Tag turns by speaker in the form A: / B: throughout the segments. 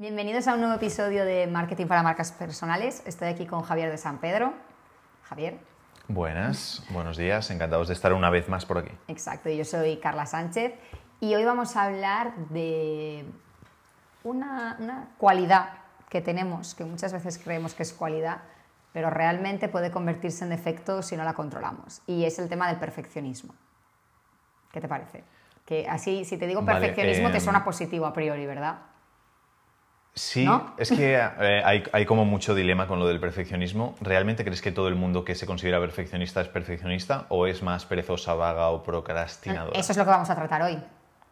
A: Bienvenidos a un nuevo episodio de Marketing para Marcas Personales. Estoy aquí con Javier de San Pedro. Javier.
B: Buenas, buenos días, encantados de estar una vez más por aquí.
A: Exacto, yo soy Carla Sánchez y hoy vamos a hablar de una, una cualidad que tenemos, que muchas veces creemos que es cualidad, pero realmente puede convertirse en defecto si no la controlamos, y es el tema del perfeccionismo. ¿Qué te parece? Que así, si te digo
B: Vale,
A: perfeccionismo, te
B: em,
A: suena positivo a priori, ¿verdad?
B: Sí,
A: ¿No?
B: es que eh, hay, hay como mucho dilema con lo del perfeccionismo. ¿Realmente crees que todo el mundo que se considera perfeccionista es perfeccionista o es más perezosa, vaga o procrastinadora?
A: Eso es lo que vamos a tratar hoy.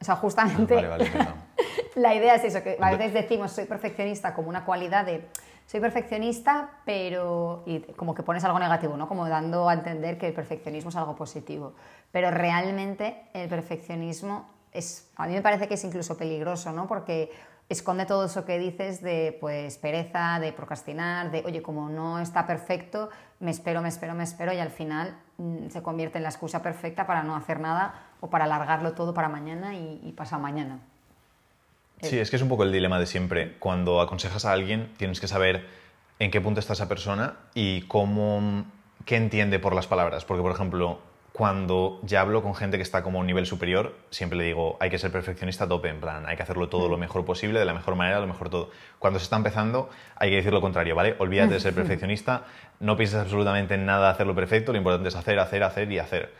A: O sea, justamente
B: Vale, vale, perdón.
A: la idea es eso, que a veces decimos soy perfeccionista como una cualidad de soy perfeccionista, pero y como que pones algo negativo, ¿no? Como dando a entender que el perfeccionismo es algo positivo. Pero realmente el perfeccionismo es, a mí me parece que es incluso peligroso, ¿no? Porque esconde todo eso que dices de pues pereza, de procrastinar, de oye, como no está perfecto, me espero, me espero, me espero y al final mm, se convierte en la excusa perfecta para no hacer nada o para alargarlo todo para mañana y, pasado mañana.
B: Sí, es que es un poco el dilema de siempre. Cuando aconsejas a alguien, tienes que saber en qué punto está esa persona y cómo, qué entiende por las palabras. Porque, por ejemplo, cuando ya hablo con gente que está como a un nivel superior, siempre le digo, hay que ser perfeccionista a tope, en plan, hay que hacerlo todo lo mejor posible, de la mejor manera, lo mejor todo. Cuando se está empezando, hay que decir lo contrario, ¿vale? Olvídate de ser perfeccionista, no pienses absolutamente en nada hacerlo perfecto, lo importante es hacer, hacer, hacer y hacer.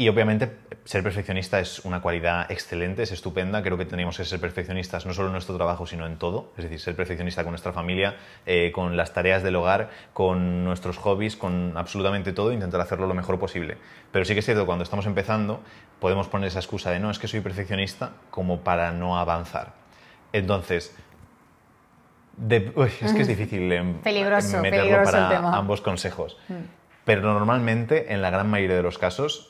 B: Y obviamente ser perfeccionista es una cualidad excelente, es estupenda. Creo que tenemos que ser perfeccionistas no solo en nuestro trabajo, sino en todo. Es decir, ser perfeccionista con nuestra familia, eh, con las tareas del hogar, con nuestros hobbies, con absolutamente todo, intentar hacerlo lo mejor posible. Pero sí que es cierto, cuando estamos empezando, podemos poner esa excusa de no, es que soy perfeccionista, como para no avanzar. Entonces, de- uy, es que es difícil em,
A: Peligroso,
B: meterlo
A: peligroso el
B: para
A: tema.
B: ambos consejos. Pero normalmente, en la gran mayoría de los casos,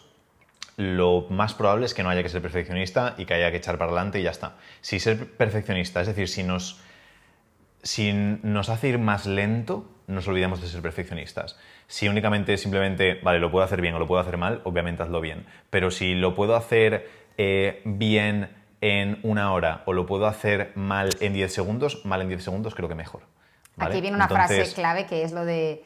B: lo más probable es que no haya que ser perfeccionista y que haya que echar para adelante y ya está. Si ser perfeccionista, es decir, si nos, si nos hace ir más lento, nos olvidamos de ser perfeccionistas. Si únicamente simplemente, vale, lo puedo hacer bien o lo puedo hacer mal, obviamente hazlo bien. Pero si lo puedo hacer eh, bien en una hora o lo puedo hacer mal en 10 segundos, mal en 10 segundos creo que mejor. ¿vale?
A: Aquí viene una frase clave que es lo de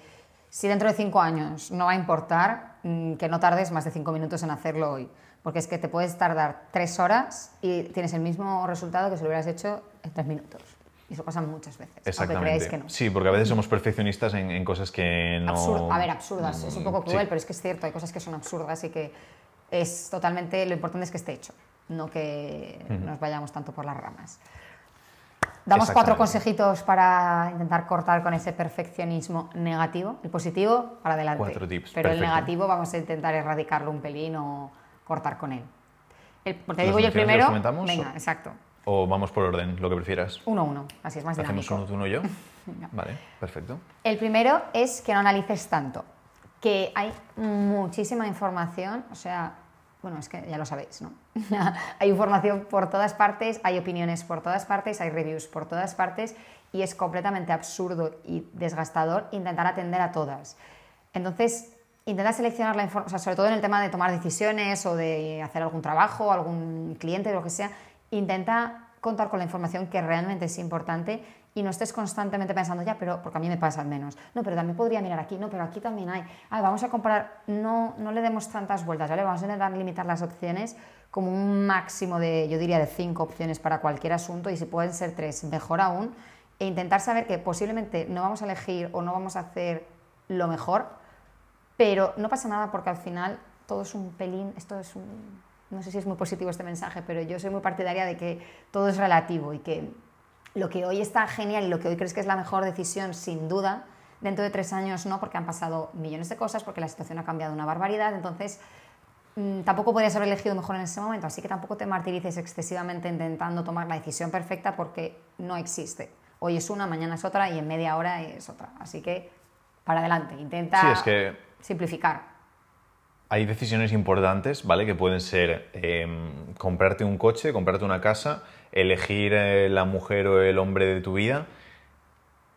A: si dentro de cinco años no va a importar mm, que no tardes más de cinco minutos en hacerlo hoy. Porque es que te puedes tardar tres horas y tienes el mismo resultado que si lo hubieras hecho en tres minutos. Y eso pasa muchas veces.
B: Exactamente.
A: creáis que no.
B: Sí, porque a veces somos perfeccionistas en, en cosas que no...
A: Absur- a ver, absurdas. Es un poco
B: Sí.
A: cruel, pero es que es cierto. Hay cosas que son absurdas y que es totalmente. Lo importante es que esté hecho, no que nos vayamos tanto por las ramas. Damos cuatro consejitos para intentar cortar con ese perfeccionismo negativo. El positivo, para adelante.
B: Cuatro tips,
A: Pero el negativo vamos a intentar erradicarlo un pelín o cortar con él. El, te
B: ¿Los
A: digo yo el
B: los
A: primero. Venga,
B: o-
A: exacto.
B: O vamos por orden, lo que prefieras.
A: Uno uno. Así es más
B: Hacemos
A: dinámico.
B: uno tú, uno yo. Vale, perfecto.
A: El primero es que no analices tanto, que hay muchísima información, o sea, bueno, es que ya lo sabéis, ¿no? hay información por todas partes, hay opiniones por todas partes, hay reviews por todas partes y es completamente absurdo y desgastador intentar atender a todas. Entonces, intenta seleccionar la información, sobre todo en el tema de tomar decisiones o de hacer algún trabajo, algún cliente, lo que sea, intenta contar con la información que realmente es importante y no estés constantemente pensando, ya, pero porque a mí me pasa al menos, no, pero también podría mirar aquí, no, pero aquí también hay, ah, vamos a comparar, no, no le demos tantas vueltas, ¿vale? Vamos a intentar limitar las opciones como un máximo de, yo diría, de cinco opciones para cualquier asunto y si pueden ser tres, mejor aún, e intentar saber que posiblemente no vamos a elegir o no vamos a hacer lo mejor, pero no pasa nada porque al final todo es un pelín, esto es un... No sé si es muy positivo este mensaje, pero yo soy muy partidaria de que todo es relativo y que lo que hoy está genial y lo que hoy crees que es la mejor decisión, sin duda, dentro de tres años no, porque han pasado millones de cosas, porque la situación ha cambiado una barbaridad, entonces mm, tampoco podrías haber elegido mejor en ese momento, así que tampoco te martirices excesivamente intentando tomar la decisión perfecta porque no existe. Hoy es una, mañana es otra y en media hora es otra. Así que para adelante, intenta
B: Sí, es que
A: simplificar.
B: hay decisiones importantes, ¿vale? Que pueden ser em, comprarte un coche, comprarte una casa, elegir eh, la mujer o el hombre de tu vida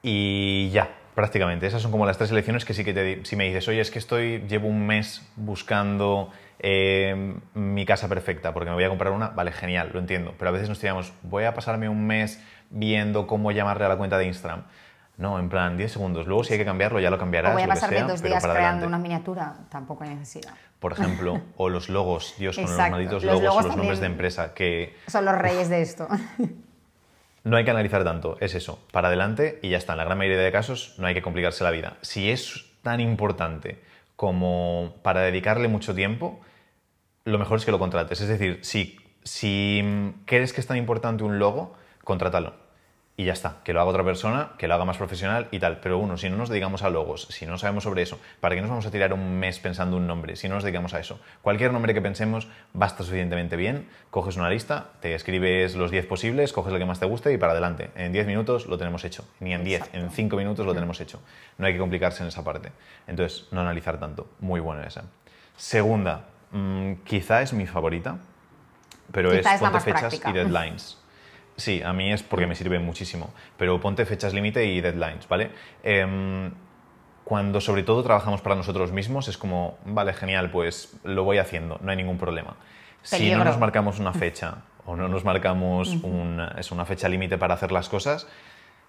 B: y ya. Prácticamente, esas son como las tres elecciones que sí que te... Si me dices, oye, es que estoy, llevo un mes buscando eh, mi casa perfecta porque me voy a comprar una, vale, genial, lo entiendo. Pero a veces nos tiramos, voy a pasarme un mes viendo cómo llamarle a la cuenta de Instagram. No, en plan, 10 segundos. Luego si hay que cambiarlo, ya lo cambiarás.
A: O voy a pasarme dos días creando
B: adelante.
A: una miniatura, tampoco hay necesidad.
B: Por ejemplo, o los logos, Dios, con los malditos
A: Los
B: logos,
A: logos
B: o los nombres de empresa, que
A: Son los reyes de esto.
B: no hay que analizar tanto, es eso, para adelante y ya está. En la gran mayoría de casos no hay que complicarse la vida. Si es tan importante como para dedicarle mucho tiempo, lo mejor es que lo contrates. Es decir, si, si crees que es tan importante un logo, contrátalo. Y ya está, que lo haga otra persona, que lo haga más profesional y tal. Pero uno, si no nos dedicamos a logos, si no sabemos sobre eso, ¿para qué nos vamos a tirar un mes pensando un nombre si no nos dedicamos a eso? Cualquier nombre que pensemos basta suficientemente bien, coges una lista, te escribes los 10 posibles, coges el que más te guste y para adelante. En 10 minutos lo tenemos hecho. Ni en 10, en 5 minutos lo tenemos hecho. No hay que complicarse en esa parte. Entonces, no analizar tanto. Muy buena esa. Segunda, mm, quizá es mi favorita, pero
A: Quizá
B: es
A: es
B: ponte fechas
A: práctica.
B: y deadlines. Sí, a mí es porque me sirve muchísimo, pero ponte fechas límite y deadlines, ¿vale? Em, cuando sobre todo trabajamos para nosotros mismos es como, vale, genial, pues lo voy haciendo, no hay ningún problema. Si no nos marcamos una fecha o no nos marcamos una, es una fecha límite para hacer las cosas,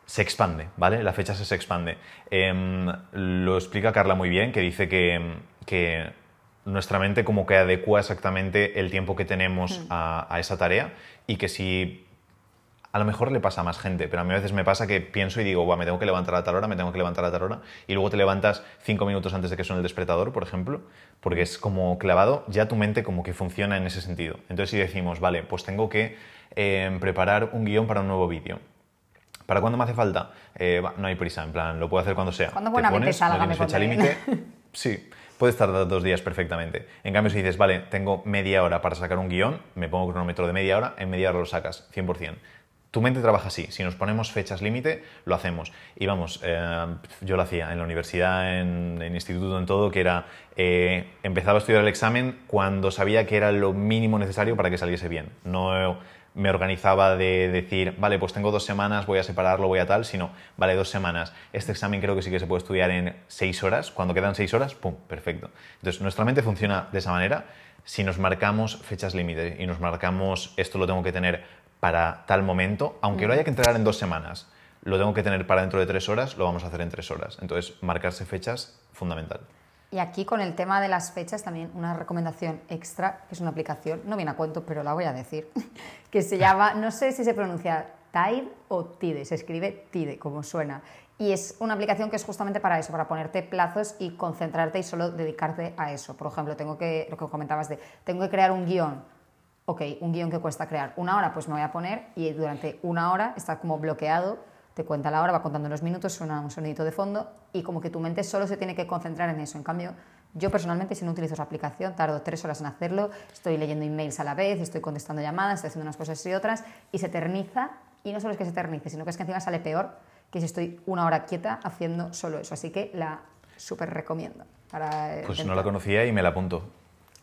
B: se expande, ¿vale? La fecha se, expande. Em, lo explica Carla muy bien, que dice que, que nuestra mente como que adecua exactamente el tiempo que tenemos a, a esa tarea y que si a lo mejor le pasa a más gente, pero a mí a veces me pasa que pienso y digo, "Buah, me tengo que levantar a tal hora, me tengo que levantar a tal hora, y luego te levantas cinco minutos antes de que suene el despertador, por ejemplo, porque es como clavado, ya tu mente como que funciona en ese sentido. Entonces si decimos, vale, pues tengo que eh, preparar un guion para un nuevo vídeo. ¿Para cuándo me hace falta? Eh, no hay prisa, en plan, lo puedo hacer cuando sea.
A: Cuando
B: Te
A: buenamente salga,
B: no tienes
A: me
B: fecha límite, sí, puedes tardar dos días perfectamente. En cambio, si dices, vale, tengo media hora para sacar un guion, me pongo cronómetro de media hora, en media hora lo sacas, 100%. Tu mente trabaja así. Si nos ponemos fechas límite, lo hacemos. Y vamos, eh, yo lo hacía en la universidad, en instituto, en todo, que era, eh, empezaba a estudiar el examen cuando sabía que era lo mínimo necesario para que saliese bien. No me organizaba de decir, vale, pues tengo dos semanas, voy a separarlo, voy a tal, sino, vale, dos semanas. Este examen creo que sí que se puede estudiar en seis horas. Cuando quedan seis horas, ¡pum! Perfecto. Entonces, nuestra mente funciona de esa manera. Si nos marcamos fechas límite y nos marcamos esto lo tengo que tener para tal momento, aunque lo haya que entregar en dos semanas, lo tengo que tener para dentro de tres horas, lo vamos a hacer en tres horas. Entonces, marcarse fechas, fundamental.
A: Y aquí con el tema de las fechas también una recomendación extra, que es una aplicación, no viene a cuento, pero la voy a decir, que se llama, no sé si se pronuncia Tide o Tide, se escribe Tide, como suena. Y es una aplicación que es justamente para eso, para ponerte plazos y concentrarte y solo dedicarte a eso. Por ejemplo, tengo que, lo que comentabas de, tengo que crear un guion. Ok, un guion que cuesta crear una hora, pues me voy a poner y durante una hora está como bloqueado te cuenta la hora, va contando los minutos, suena un sonidito de fondo y como que tu mente solo se tiene que concentrar en eso. En cambio, yo personalmente, si no utilizo esa aplicación, tardo tres horas en hacerlo, estoy leyendo emails a la vez, estoy contestando llamadas, estoy haciendo unas cosas y otras y se eterniza y no solo es que se eternice, sino que es que encima sale peor que si estoy una hora quieta haciendo solo eso. Así que la súper recomiendo. Para
B: Pues no la conocía y me la apunto.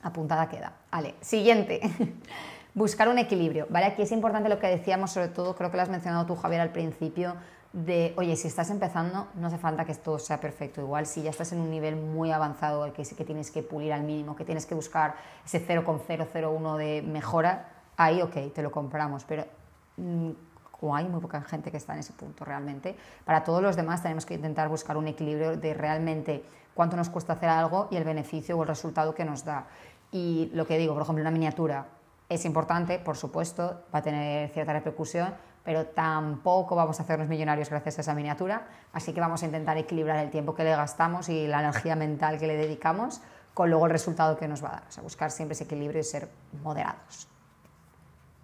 A: Apuntada queda. Vale, siguiente. Buscar un equilibrio. Vale, aquí es importante lo que decíamos, sobre todo creo que lo has mencionado tú, Javier, al principio, de, oye, si estás empezando, no hace falta que todo sea perfecto. Igual si ya estás en un nivel muy avanzado, que que tienes que pulir al mínimo, que tienes que buscar ese 0,001 de mejora, ahí, ok, te lo compramos. Pero mm, como hay muy poca gente que está en ese punto realmente, para todos los demás tenemos que intentar buscar un equilibrio de realmente cuánto nos cuesta hacer algo y el beneficio o el resultado que nos da. Y lo que digo, por ejemplo, una miniatura es importante, por supuesto, va a tener cierta repercusión, pero tampoco vamos a hacernos millonarios gracias a esa miniatura, así que vamos a intentar equilibrar el tiempo que le gastamos y la energía mental que le dedicamos con luego el resultado que nos va a dar. O sea, buscar siempre ese equilibrio y ser moderados.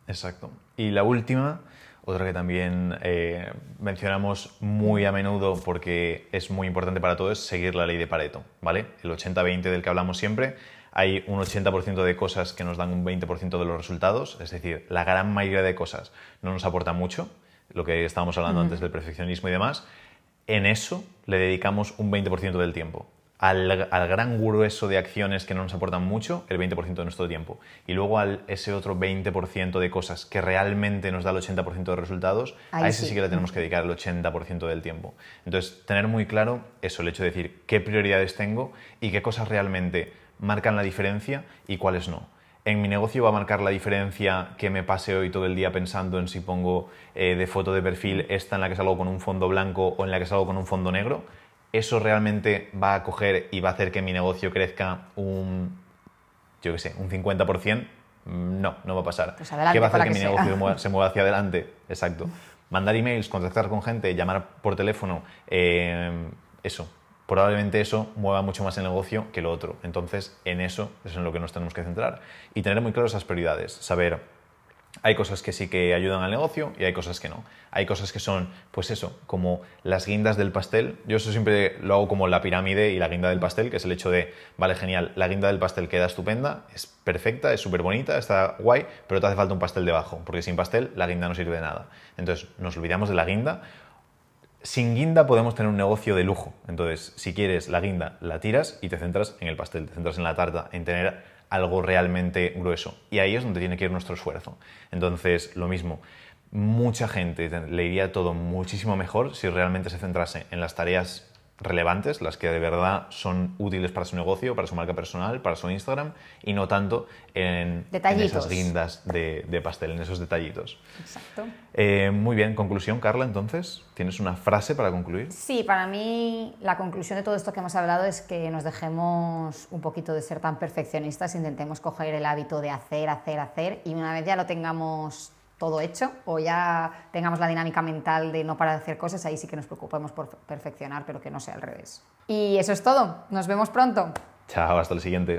B: Exacto. Y la última, otra que también eh, mencionamos muy a menudo porque es muy importante para todos, es seguir la ley de Pareto, ¿vale? El 80-20 del que hablamos siempre. Hay un 80% de cosas que nos dan un 20% de los resultados, es decir, la gran mayoría de cosas no nos aporta mucho, lo que estábamos hablando antes del perfeccionismo y demás. En eso le dedicamos un 20% del tiempo. al, gran grueso de acciones que no nos aportan mucho, el 20% de nuestro tiempo. Y luego al ese otro 20% de cosas que realmente nos da el 80% de resultados, a ese sí. que le tenemos que dedicar el 80% del tiempo. Entonces, tener muy claro eso, el hecho de decir qué prioridades tengo y qué cosas realmente marcan la diferencia y cuáles no. En mi negocio va a marcar la diferencia que me pase hoy todo el día pensando en si pongo eh, de foto de perfil esta en la que salgo con un fondo blanco o en la que salgo con un fondo negro ¿eso realmente va a coger y va a hacer que mi negocio crezca un, yo qué sé, un 50%? Mm, no, no va a pasar.
A: Pues
B: ¿Qué va a hacer que, mi negocio se mueva hacia adelante? Exacto. Mandar emails, contactar con gente, llamar por teléfono, eh, eso. Probablemente eso mueva mucho más el negocio que lo otro. Entonces, en eso es en lo que nos tenemos que centrar. Y tener muy claro esas prioridades. Saber hay cosas que sí que ayudan al negocio y hay cosas que no. Hay cosas que son, pues eso, como las guindas del pastel. Yo eso siempre lo hago como la pirámide y la guinda del pastel, que es el hecho de, vale, genial, la guinda del pastel queda estupenda, es perfecta, es súper bonita, está guay, pero te hace falta un pastel debajo, porque sin pastel la guinda no sirve de nada. Entonces, nos olvidamos de la guinda. Sin guinda podemos tener un negocio de lujo. Entonces, si quieres la guinda, la tiras y te centras en el pastel, te centras en la tarta, en tener algo realmente grueso. Y ahí es donde tiene que ir nuestro esfuerzo. Entonces, lo mismo, mucha gente le iría todo muchísimo mejor si realmente se centrase en las tareas relevantes, las que de verdad son útiles para su negocio, para su marca personal, para su Instagram, y no tanto en, esas guindas de, pastel, en esos detallitos.
A: Exacto.
B: Eh, muy bien, conclusión, Carla, entonces, ¿tienes una frase para concluir?
A: Sí, para mí la conclusión de todo esto que hemos hablado es que nos dejemos un poquito de ser tan perfeccionistas, intentemos coger el hábito de hacer, hacer, hacer, y una vez ya lo tengamos todo hecho o ya tengamos la dinámica mental de no parar de hacer cosas, ahí sí que nos preocupemos por perfeccionar, pero que no sea al revés. Y eso es todo. Nos vemos pronto.
B: Chao, hasta el siguiente.